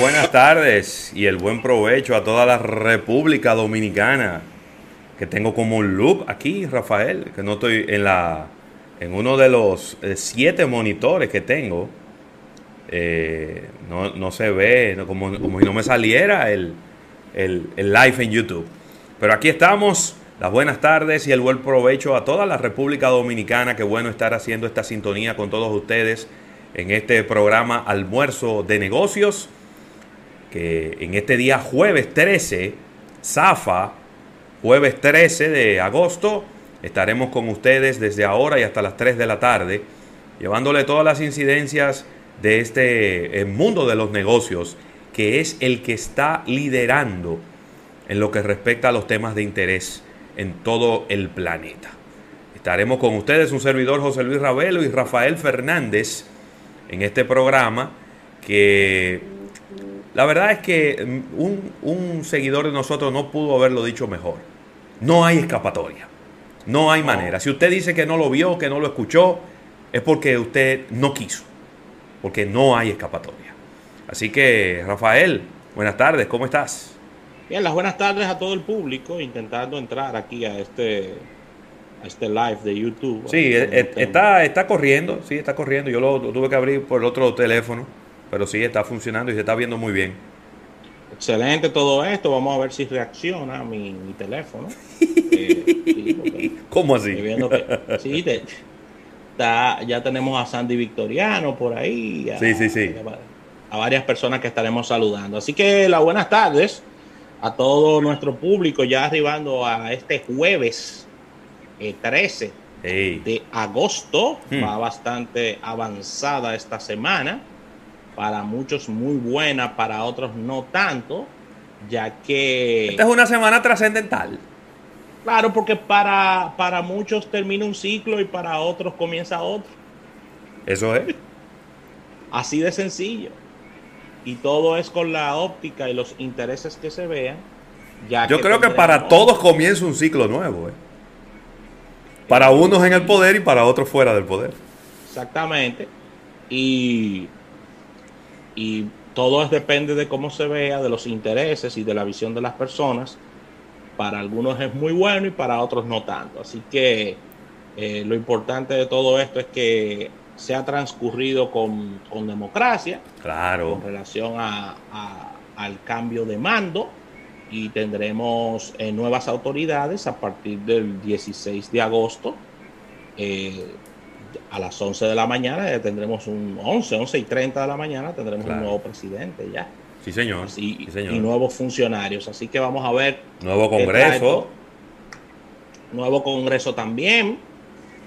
buenas tardes y el buen provecho a toda la República Dominicana. Que tengo como un loop aquí, Rafael, que no estoy en la en uno de los eh, siete monitores que tengo. Eh, no, se ve, como, como, si no me saliera el, el, el live en YouTube. Pero aquí estamos. Las buenas tardes y el buen provecho a toda la República Dominicana. Qué bueno estar haciendo esta sintonía con todos ustedes en este programa Almuerzo de Negocios, que en este día jueves 13, Zafa, jueves 13 de agosto, estaremos con ustedes desde ahora y hasta las 3 de la tarde, llevándole todas las incidencias de este mundo de los negocios, que es el que está liderando en lo que respecta a los temas de interés en todo el planeta. Estaremos con ustedes un servidor José Luis Ravelo y Rafael Fernández en este programa que la verdad es que un, un, seguidor de nosotros no pudo haberlo dicho mejor. No hay escapatoria. No hay manera. Si usted dice que no lo vio, que no lo escuchó, es porque usted no quiso. Porque no hay escapatoria. Así que, Rafael, buenas tardes, ¿cómo estás? Bien, las buenas tardes a todo el público, intentando entrar aquí a este este live de YouTube. Sí, e, e, está, está corriendo, sí, está corriendo. Yo lo, tuve que abrir por el otro teléfono, pero sí está funcionando y se está viendo muy bien. Excelente todo esto. Vamos a ver si reacciona mi, teléfono. Eh, ¿Cómo así? sí, ya tenemos a Sandy Victoriano por ahí. sí, sí, sí. A, varias personas que estaremos saludando. Así que las buenas tardes a todo nuestro público, ya arribando a este jueves 13 eh, de agosto. Hmm. Va bastante avanzada esta semana. Para muchos muy buena, para otros no tanto, ya que... Esta es una semana trascendental. Claro, porque para, para muchos termina un ciclo y para otros comienza otro. Eso es. Así de sencillo. Y todo es con la óptica y los intereses que se vean. Ya Yo creo que para todos comienza un ciclo nuevo. ¿eh? Para unos en el poder y para otros fuera del poder. Exactamente. Y, y todo depende de cómo se vea, de los intereses y de la visión de las personas. Para algunos es muy bueno y para otros no tanto. Así que eh, lo importante de todo esto es que se ha transcurrido con, democracia. Claro. Con relación a, al cambio de mando y tendremos eh, nuevas autoridades a partir del 16 de agosto. Eh, a las 11 de la mañana ya tendremos un 11, 11 y 30 de la mañana tendremos un nuevo presidente ya. Sí, señor. Y nuevos funcionarios. Así que vamos a ver. Nuevo Congreso. Nuevo Congreso también.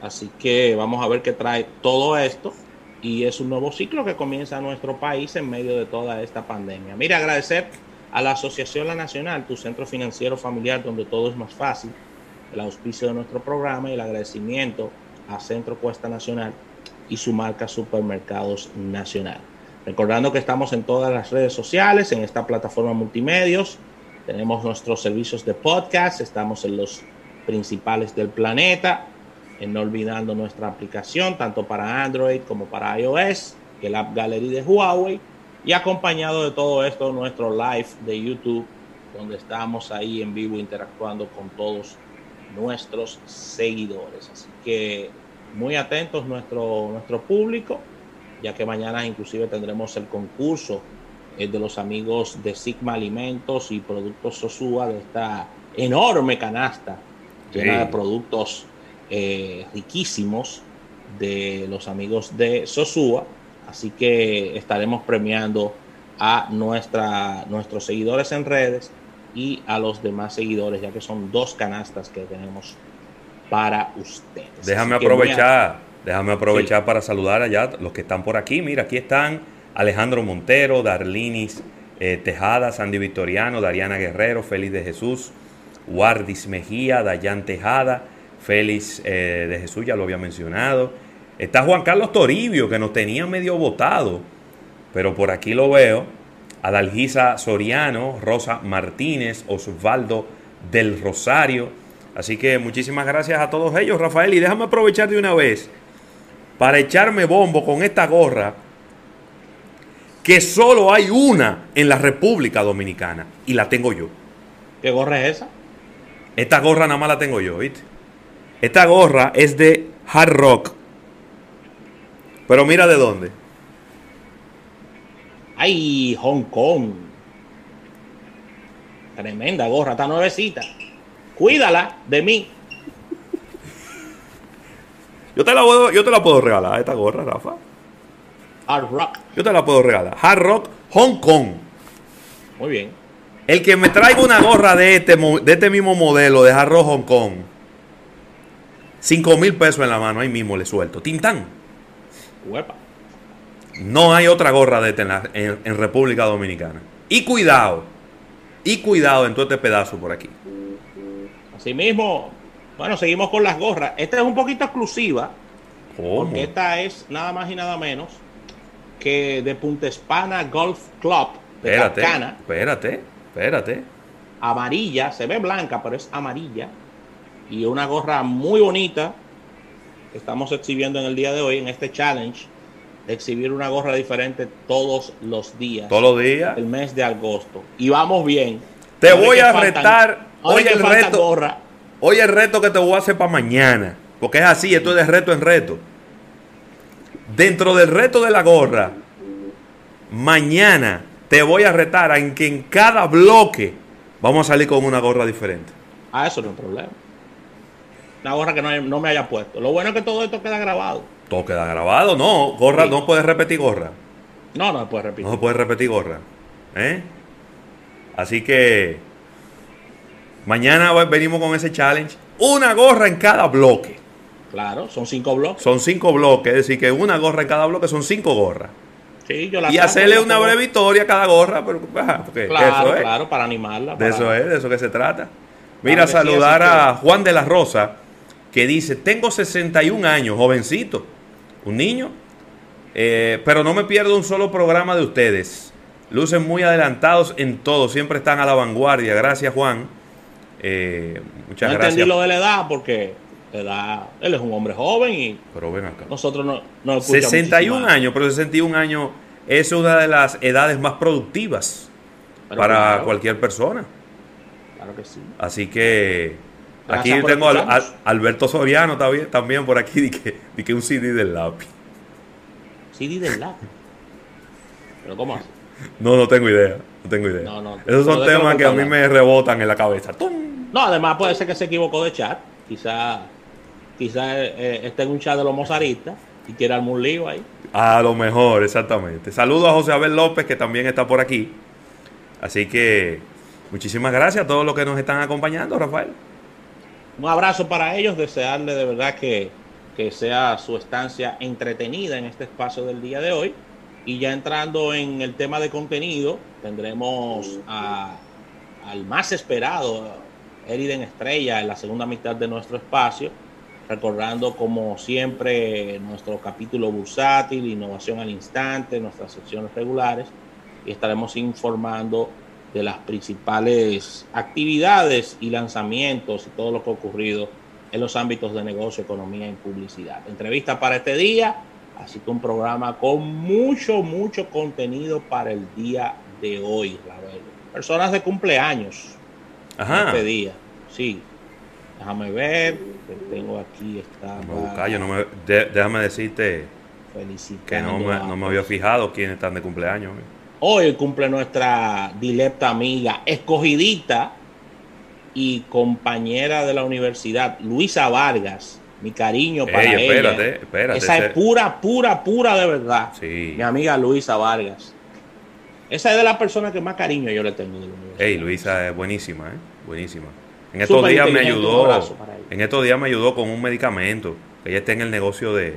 Así que vamos a ver qué trae todo esto. Y es un nuevo ciclo que comienza en nuestro país en medio de toda esta pandemia. Mira, agradecer a la Asociación La Nacional, tu centro financiero familiar donde todo es más fácil, el auspicio de nuestro programa y el agradecimiento a Centro Cuesta Nacional y su marca Supermercados Nacional. Recordando que estamos en todas las redes sociales, en esta plataforma multimedios, tenemos nuestros servicios de podcast, estamos en los principales del planeta, en no olvidando nuestra aplicación tanto para Android como para iOS, el App Gallery de Huawei y acompañado de todo esto, nuestro live de YouTube, donde estamos ahí en vivo interactuando con todos nuestros seguidores. Así que muy atentos nuestro, nuestro público, ya que mañana inclusive tendremos el concurso eh, de los amigos de Sigma Alimentos y Productos Sosúa, de esta enorme canasta llena de productos eh, riquísimos de los amigos de Sosúa Así que estaremos premiando a nuestra, nuestros seguidores en redes y a los demás seguidores, ya que son dos canastas que tenemos para ustedes. Déjame aprovechar, déjame aprovechar para saludar allá los que están por aquí. Mira, aquí están Alejandro Montero, Darlinis eh, Tejada, Sandy Victoriano, Dariana Guerrero, Félix de Jesús, Guardis Mejía, Dayan Tejada, Félix eh, de Jesús, ya lo había mencionado. Está Juan Carlos Toribio, que nos tenía medio votado, pero por aquí lo veo. Adalgisa Soriano, Rosa Martínez, Osvaldo del Rosario. Así que muchísimas gracias a todos ellos, Rafael. Y déjame aprovechar de una vez para echarme bombo con esta gorra que solo hay una en la República Dominicana y la tengo yo. ¿Qué gorra es esa? Esta gorra nada más la tengo yo, ¿viste? Esta gorra es de Hard Rock. Pero mira de dónde. Ay, Hong Kong. Tremenda gorra, está nuevecita. Cuídala de mí. Yo te la puedo, yo te la puedo regalar, esta gorra, Rafa. Hard Rock. Yo te la puedo regalar. Hard Rock Hong Kong. Muy bien. El que me traiga una gorra de este, de este mismo modelo de Hard Rock Hong Kong. 5 mil pesos en la mano, ahí mismo le suelto. Tintán. Huepa. No hay otra gorra de este en, República Dominicana. Y cuidado. Y cuidado en todo este pedazo por aquí. Asimismo, bueno, seguimos con las gorras. Esta es un poquito exclusiva, ¿Cómo? porque esta es nada más y nada menos que de Punta Espana Golf Club de Espérate, espérate, espérate. amarilla, se ve blanca, pero es amarilla. Y una gorra muy bonita que estamos exhibiendo en el día de hoy, en este challenge, exhibir una gorra diferente todos los días Todos los días. del mes de agosto. Y vamos bien. Te Ahora voy a faltan- retar. que el reto. gorra. Oye el reto que te voy a hacer para mañana. Porque es así, esto es de reto en reto. Dentro del reto de la gorra, mañana te voy a retar a en que en cada bloque vamos a salir con una gorra diferente. Ah, eso no es un problema. Una gorra que no, no me haya puesto. Lo bueno es que todo esto queda grabado. Todo queda grabado, no. Gorra, Sí. no puedes repetir gorra. No, no se puede repetir. No se puede repetir gorra. ¿eh? Así que mañana venimos con ese challenge. Una gorra en cada bloque. Claro, son cinco bloques. Son cinco bloques, es decir, que una gorra en cada bloque son cinco gorras. Sí, yo la Y hacerle una breve historia a cada gorra, pero porque Claro, eso es. claro, para animarla. De eso es, de eso que se trata. Mira, saludar a Juan de la Rosa, que dice, tengo 61 años, jovencito, un niño, eh, pero no me pierdo un solo programa de ustedes. Lucen muy adelantados en todo, siempre están a la vanguardia. Gracias, Juan. Eh, muchas no gracias. entendí lo de la edad porque la edad, él es un hombre joven y Pero ven acá. nosotros no, no escuchamos 61 muchísima- años, pero 61 años es una de las edades más productivas Pero para claro, cualquier persona. Claro que sí. Así que aquí Gracias tengo al- Alberto Soriano también, también por aquí, di que, di que un CD del lápiz. CD del lápiz. Pero ¿cómo así? No, no tengo idea, no tengo idea. No, no, Esos son temas que a mí me rebotan en la cabeza. ¡Tum! No, además puede ser que se equivocó de chat. Quizá, quizá eh, esté en un chat de los mozaristas y quiera armar un lío ahí. A lo mejor, exactamente. Saludos a José Abel López, que también está por aquí. Así que muchísimas gracias a todos los que nos están acompañando, Rafael. Un abrazo para ellos, desearle de verdad que, que sea su estancia entretenida en este espacio del día de hoy. Y ya entrando en el tema de contenido, tendremos al más esperado, Eriden Estrella, en la segunda mitad de nuestro espacio, recordando como siempre nuestro capítulo bursátil, innovación al instante, nuestras secciones regulares, y estaremos informando de las principales actividades y lanzamientos y todo lo que ha ocurrido en los ámbitos de negocio, economía y publicidad. Entrevista para este día, así que un programa con mucho, mucho contenido para el día de hoy, Ravelo. Personas de cumpleaños Ajá. este día, sí. Déjame ver, que tengo aquí, Déjame buscar, yo no me- de- déjame decirte que no me, no me había fijado quiénes están de cumpleaños. eh. Hoy cumple nuestra dilecta amiga, escogidita y compañera de la universidad, Luisa Vargas. Mi cariño para Ey, ella. espérate, espérate. Esa es pura, pura, pura de verdad. Sí. Mi amiga Luisa Vargas. Esa es de las personas que más cariño yo le tengo de la universidad. Ey, Luisa es buenísima, ¿eh? Buenísima. En estos días me ayudó. En estos días me ayudó con un medicamento. Ella está en el negocio de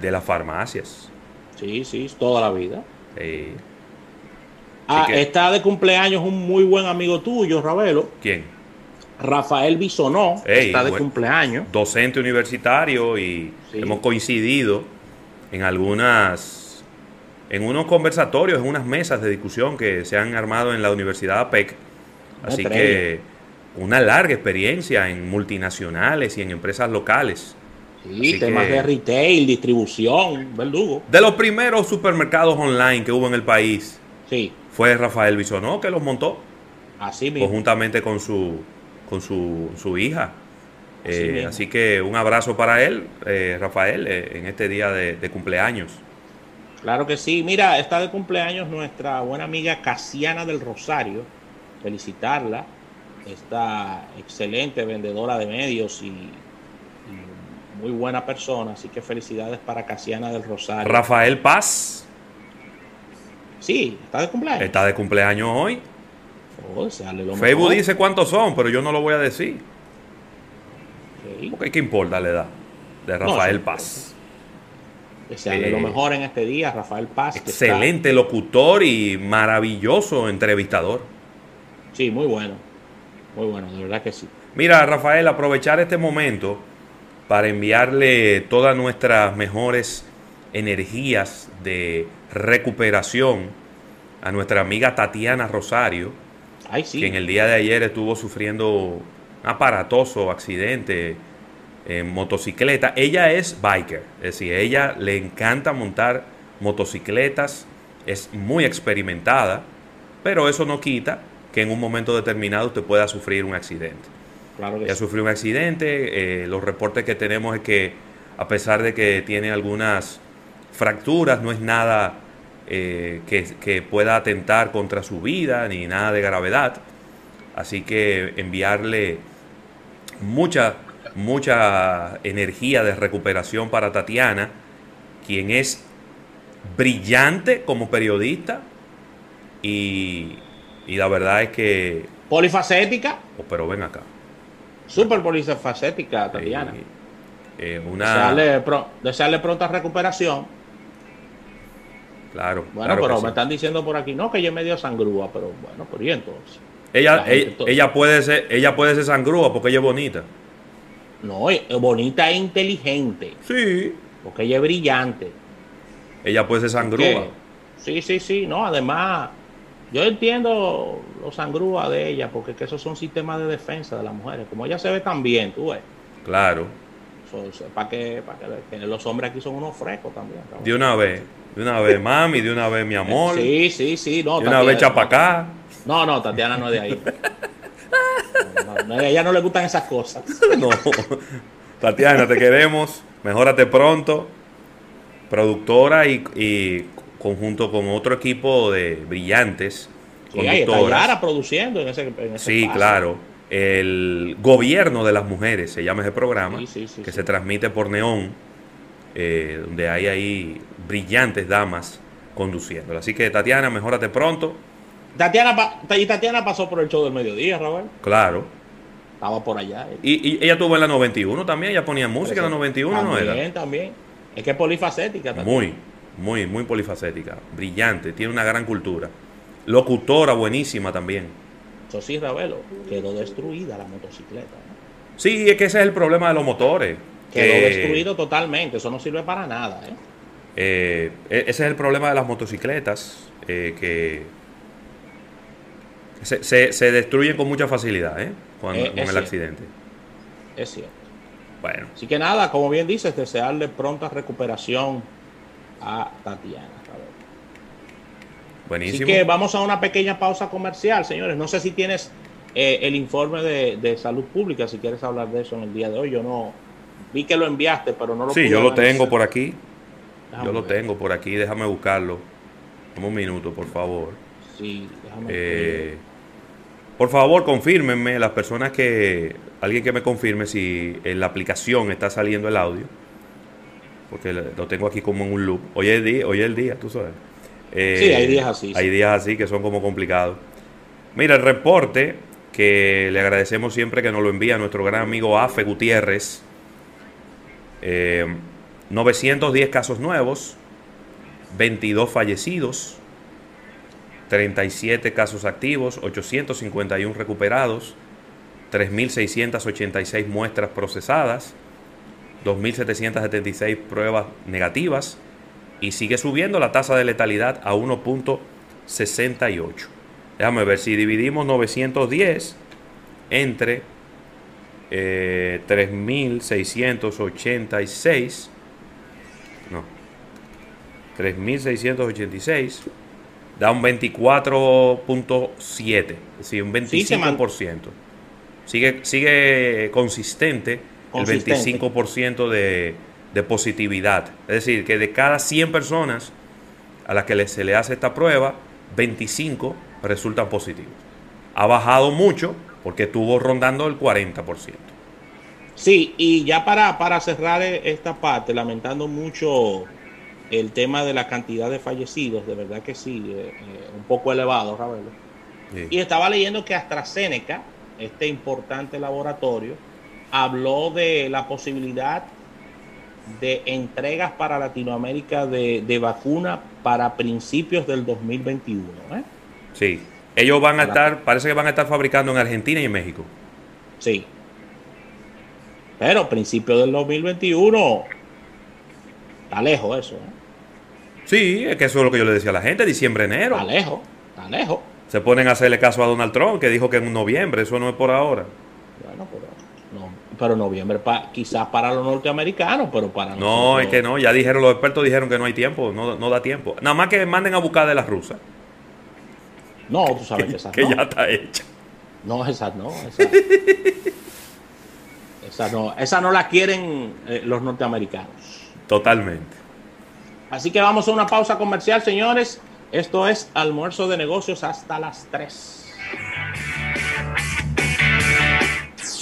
de las farmacias. Sí, sí, toda la vida. Ah, que- está de cumpleaños un muy buen amigo tuyo, Ravelo. ¿Quién? Rafael Bisonó. Ey, está de buen- cumpleaños. Docente universitario y Sí. hemos coincidido en algunas en unos conversatorios, en unas mesas de discusión que se han armado en la Universidad APEC. Así que una larga experiencia en multinacionales y en empresas locales. Sí, temas de retail, distribución, verdugo. De los primeros supermercados online que hubo en el país, sí. fue Rafael Bisonó que los montó. Así mismo. Conjuntamente con su, con su, hija. Eh, así, que un abrazo para él, eh, Rafael, eh, en este día de, de, cumpleaños. Claro que sí. Mira, está de cumpleaños nuestra buena amiga Casiana del Rosario. Felicitarla. Esta excelente vendedora de medios y muy buena persona, así que felicidades para Casiana del Rosario. Rafael Paz. Sí, está de cumpleaños. Está de cumpleaños hoy. Oh, Facebook dice cuántos son, pero yo no lo voy a decir. Okay. ¿Qué importa la edad de Rafael Paz? Desearle lo eh, mejor en este día, Rafael Paz. Excelente locutor y maravilloso entrevistador. Sí, muy bueno. Muy bueno, de verdad que sí. Mira, Rafael, aprovechar este momento para enviarle todas nuestras mejores energías de recuperación a nuestra amiga Tatiana Rosario, que en el día de ayer estuvo sufriendo un aparatoso accidente en motocicleta. Ella es biker, es decir, ella le encanta montar motocicletas, es muy experimentada, pero eso no quita que en un momento determinado usted pueda sufrir un accidente. Claro ya sufrió un accidente. Eh, los reportes que tenemos es que a pesar de que tiene algunas fracturas, no es nada eh, que, pueda atentar contra su vida ni nada de gravedad. Así que enviarle mucha, mucha energía de recuperación para Tatiana, quien es brillante como periodista y, la verdad es que... Polifacética. Oh, pero ven acá. Súper polifacética, Tatiana. Eh, una... desearle, pronta recuperación. Claro. Bueno, pero me están diciendo por aquí, no, que ella es medio sangrúa, pero bueno, pero ¿y entonces? Ella, ella, puede ser, ella puede ser sangrúa porque ella es bonita. No, es bonita e inteligente. Sí. Porque ella es brillante. Ella puede ser sangrúa. Sí, sí, sí. No, además, yo entiendo los sangrúas de ella, porque que esos son sistemas de defensa de las mujeres. Como ella se ve tan bien, tú ves. Claro. Para que, los hombres aquí son unos frescos también. De una vez, de una vez, mami, de una vez, mi amor. Sí, sí, sí. No, de una vez chapacá. No, no, Tatiana no es de ahí. a ella no le gustan esas cosas. no. Tatiana, te queremos. Mejórate pronto. Productora y, y conjunto con otro equipo de brillantes Sí, está produciendo en ese, Sí, claro. El gobierno de las mujeres se llama ese programa, que se transmite por Neón, eh, donde hay ahí brillantes damas conduciendo. Así que Tatiana, mejórate pronto. Tatiana, y Tatiana pasó por el show del mediodía, Raúl. Claro. Estaba por allá. Y, ella tuvo en la 91 también, ella ponía música en la 91, ¿no era? También, también. Es que es polifacética también. Muy, muy, muy polifacética. Brillante, tiene una gran cultura. Locutora buenísima también. Eso sí, Ravelo, quedó destruida la motocicleta. Sí, es que ese es el problema de los motores. Quedó destruido totalmente, eso no sirve para nada. ¿eh? Eh, e, ese es el problema de las motocicletas, eh, que se, destruyen con mucha facilidad Cuando, con el accidente. Es cierto. Bueno. Así que nada, como bien dices, desearle pronta recuperación a Tatiana. Buenísimo. Así que vamos a una pequeña pausa comercial, señores. No sé si tienes eh, el informe de, salud pública, si quieres hablar de eso en el día de hoy. Yo no vi que lo enviaste, pero no lo Sí, yo lo tengo por aquí. yo lo tengo por aquí, déjame buscarlo. un minuto, por favor. Sí, déjame. Eh, por favor, confírmenme las personas que. Alguien que me confirme si en la aplicación está saliendo el audio. Porque lo tengo aquí como en un loop. Hoy es el día, hoy es el día tú sabes. Eh, sí, hay días así. Hay días así que son como complicados. Mira, el reporte que le agradecemos siempre que nos lo envía nuestro gran amigo Afe Gutiérrez. 910 eh, casos nuevos, 22 fallecidos, 37 casos activos, 851 recuperados, 3.686 muestras procesadas, 2.776 pruebas negativas, y sigue subiendo la tasa de letalidad a 1.68. Déjame ver si dividimos 910 entre eh, 3.686. No. 3.686. Da un 24.7. Es decir, un 25%. sigue, sigue consistente, consistente. El 25% de, de positividad. Es decir, que de cada 100 personas a las que se le hace esta prueba, 25 resultan positivos. Ha bajado mucho porque estuvo rondando el 40%. Sí, y ya para, para cerrar esta parte, lamentando mucho el tema de la cantidad de fallecidos, de verdad que sí, eh, eh, un poco elevado, Ravelo. Y estaba leyendo que AstraZeneca, este importante laboratorio, habló de la posibilidad de entregas para Latinoamérica de, de vacuna para principios del 2021. ¿eh? Sí, ellos van a estar, parece que van a estar fabricando en Argentina y en México. Sí. Pero principios del 2021, está lejos eso. ¿eh? Sí, es que eso es lo que yo le decía a la gente, diciembre, enero. Está lejos, está lejos. Se ponen a hacerle caso a Donald Trump, que dijo que en noviembre, eso no es por ahora. Pero, no, noviembre quizás para los norteamericanos, pero para No, es que no, ya dijeron, los expertos dijeron que no hay tiempo, no, no da tiempo. Nada más que manden a buscar de las rusas. No, tú sabes que, que ya está hecha. No, esa no. Esa, no. Esa no la quieren eh, los norteamericanos. Totalmente. Así que vamos a una pausa comercial, señores. Esto es almuerzo de negocios hasta las 3.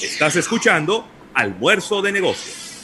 Estás escuchando almuerzo de negocios.